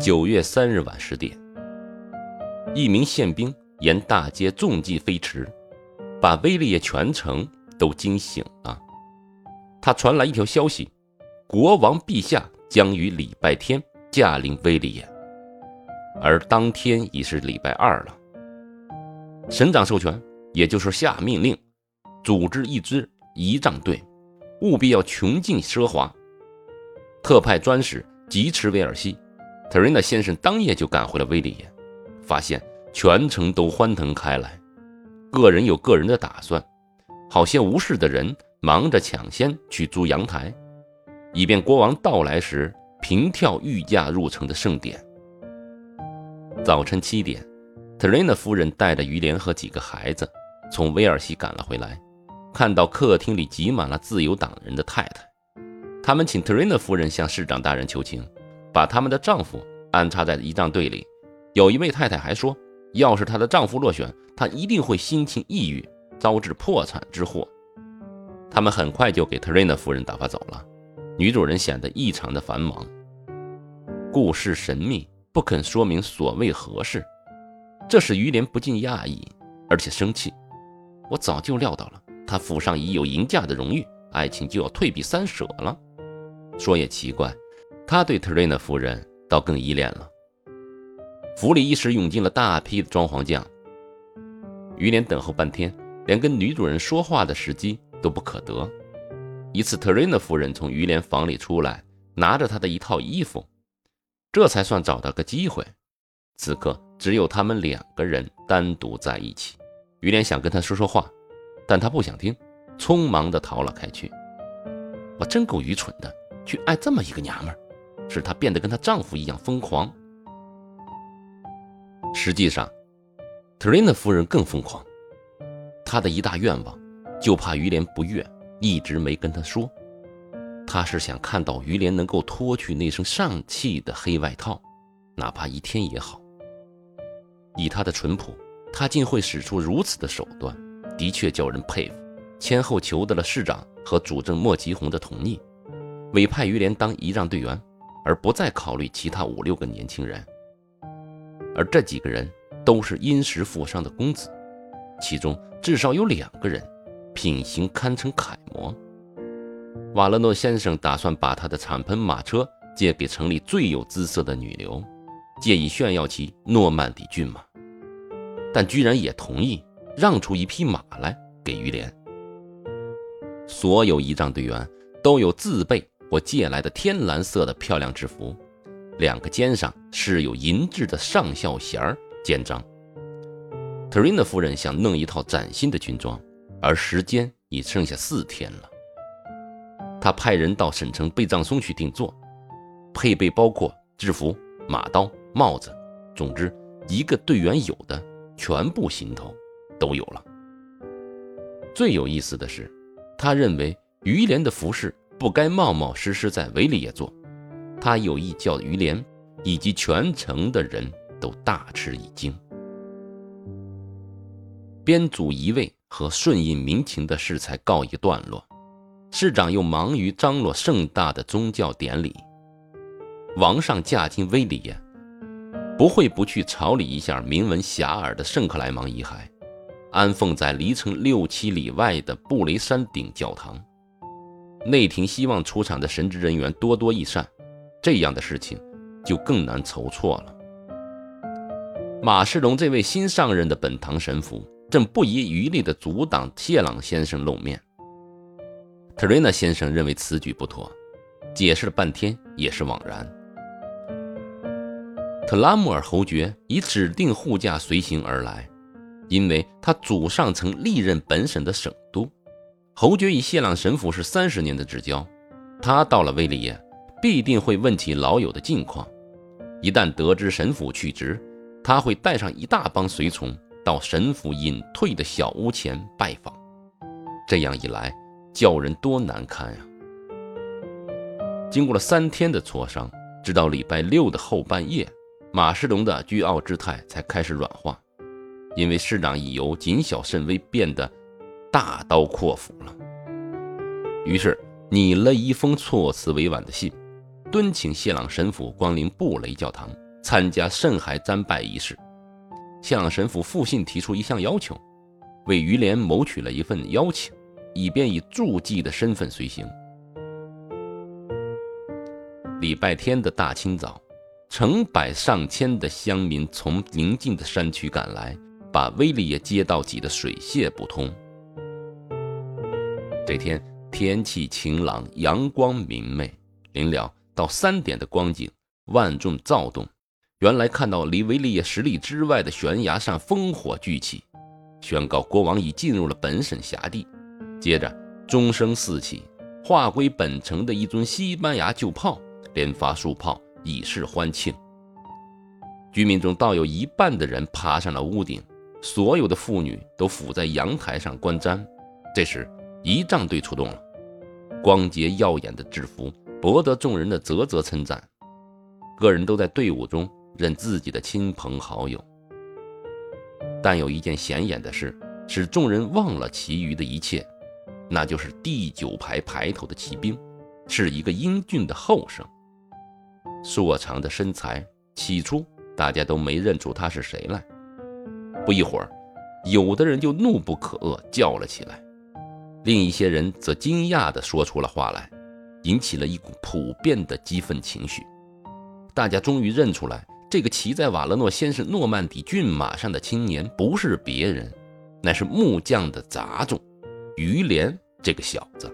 九月三日晚十点，一名宪兵沿大街纵迹飞驰，把威利耶全城都惊醒了。他传来一条消息：国王陛下将于礼拜天驾临威利耶，而当天已是礼拜二了。省长授权，也就是下命令，组织一支仪仗队，务必要穷尽奢华。特派专使疾驰威尔西，特瑞娜先生当夜就赶回了威利耶，发现全城都欢腾开来，个人有个人的打算，好些无事的人忙着抢先去租阳台，以便国王到来时平跳御驾入城的盛典。早晨七点，特瑞娜夫人带着于连和几个孩子从威尔西赶了回来，看到客厅里挤满了自由党人的太太。他们请特瑞娜夫人向市长大人求情，把他们的丈夫安插在仪仗队里。有一位太太还说，要是她的丈夫落选，她一定会心情抑郁，招致破产之祸。他们很快就给特瑞娜夫人打发走了。女主人显得异常的繁忙，故事神秘，不肯说明所谓何事，这使于连不禁讶异，而且生气。我早就料到了，她府上已有迎嫁的荣誉，爱情就要退避三舍了。说也奇怪，他对特瑞娜夫人倒更依恋了。府里一时涌进了大批的装潢匠。于连等候半天，连跟女主人说话的时机都不可得。一次，特瑞娜夫人从于连房里出来，拿着她的一套衣服，这才算找到个机会。此刻只有他们两个人单独在一起。于连想跟她说说话，但她不想听，匆忙地逃了开去。我真够愚蠢的。去爱这么一个娘们儿，使她变得跟她丈夫一样疯狂。实际上，特瑞娜夫人更疯狂。她的一大愿望，就怕于连不悦，一直没跟她说。她是想看到于连能够脱去那身上气的黑外套，哪怕一天也好。以她的淳朴，她竟会使出如此的手段，的确叫人佩服。先后求得了市长和主政莫吉红的同意。委派于连当仪仗队员，而不再考虑其他五六个年轻人。而这几个人都是殷实富商的公子，其中至少有两个人品行堪称楷模。瓦勒诺先生打算把他的敞篷马车借给城里最有姿色的女流，借以炫耀其诺曼底骏马，但居然也同意让出一匹马来给于连。所有仪仗队员都有自备。我借来的天蓝色的漂亮制服，两个肩上是有银质的上校衔儿肩章。特瑞娜夫人想弄一套崭新的军装，而时间已剩下四天了。他派人到省城贝藏松去定做，配备包括制服、马刀、帽子，总之一个队员有的全部行头都有了。最有意思的是，他认为于连的服饰。不该冒冒失失在维里耶做，他有意叫于连以及全城的人都大吃一惊。编组仪位和顺应民情的事才告一段落，市长又忙于张罗盛大的宗教典礼。王上驾进威里耶，不会不去朝礼一下名闻遐迩的圣克莱芒遗骸，安奉在离城六七里外的布雷山顶教堂。内廷希望出场的神职人员多多益善，这样的事情就更难筹措了。马世龙这位新上任的本堂神父正不遗余力地阻挡谢朗先生露面。特瑞娜先生认为此举不妥，解释了半天也是枉然。特拉穆尔侯爵以指定护驾随行而来，因为他祖上曾历任本省的省督。侯爵与谢朗神父是三十年的至交，他到了威利耶，必定会问起老友的近况。一旦得知神父去职，他会带上一大帮随从到神父隐退的小屋前拜访。这样一来，叫人多难堪呀！经过了三天的磋商，直到礼拜六的后半夜，马世龙的倨傲之态才开始软化，因为市长已由谨小慎微变得。大刀阔斧了。于是拟了一封措辞委婉的信，敦请谢朗神父光临布雷教堂，参加圣海瞻拜仪式，向神父复信提出一项要求，为于连谋取了一份邀请，以便以助祭的身份随行。礼拜天的大清早，成百上千的乡民从邻近的山区赶来，把威利耶街道挤得水泄不通。这天天气晴朗，阳光明媚。临了到三点的光景，万众躁动。原来看到离维利耶十里之外的悬崖上烽火聚起，宣告国王已进入了本省辖地。接着钟声四起，划归本城的一尊西班牙旧炮连发数炮，以示欢庆。居民中倒有一半的人爬上了屋顶，所有的妇女都伏在阳台上观瞻。这时。仪仗队出动了，光洁耀眼的制服博得众人的啧啧称赞。个人都在队伍中认自己的亲朋好友，但有一件显眼的事使众人忘了其余的一切，那就是第九排排头的骑兵是一个英俊的后生，硕长的身材。起初大家都没认出他是谁来，不一会儿，有的人就怒不可遏叫了起来。另一些人则惊讶地说出了话来，引起了一股普遍的激愤情绪。大家终于认出来，这个骑在瓦勒诺先生诺曼底骏马上的青年不是别人，乃是木匠的杂种于连这个小子。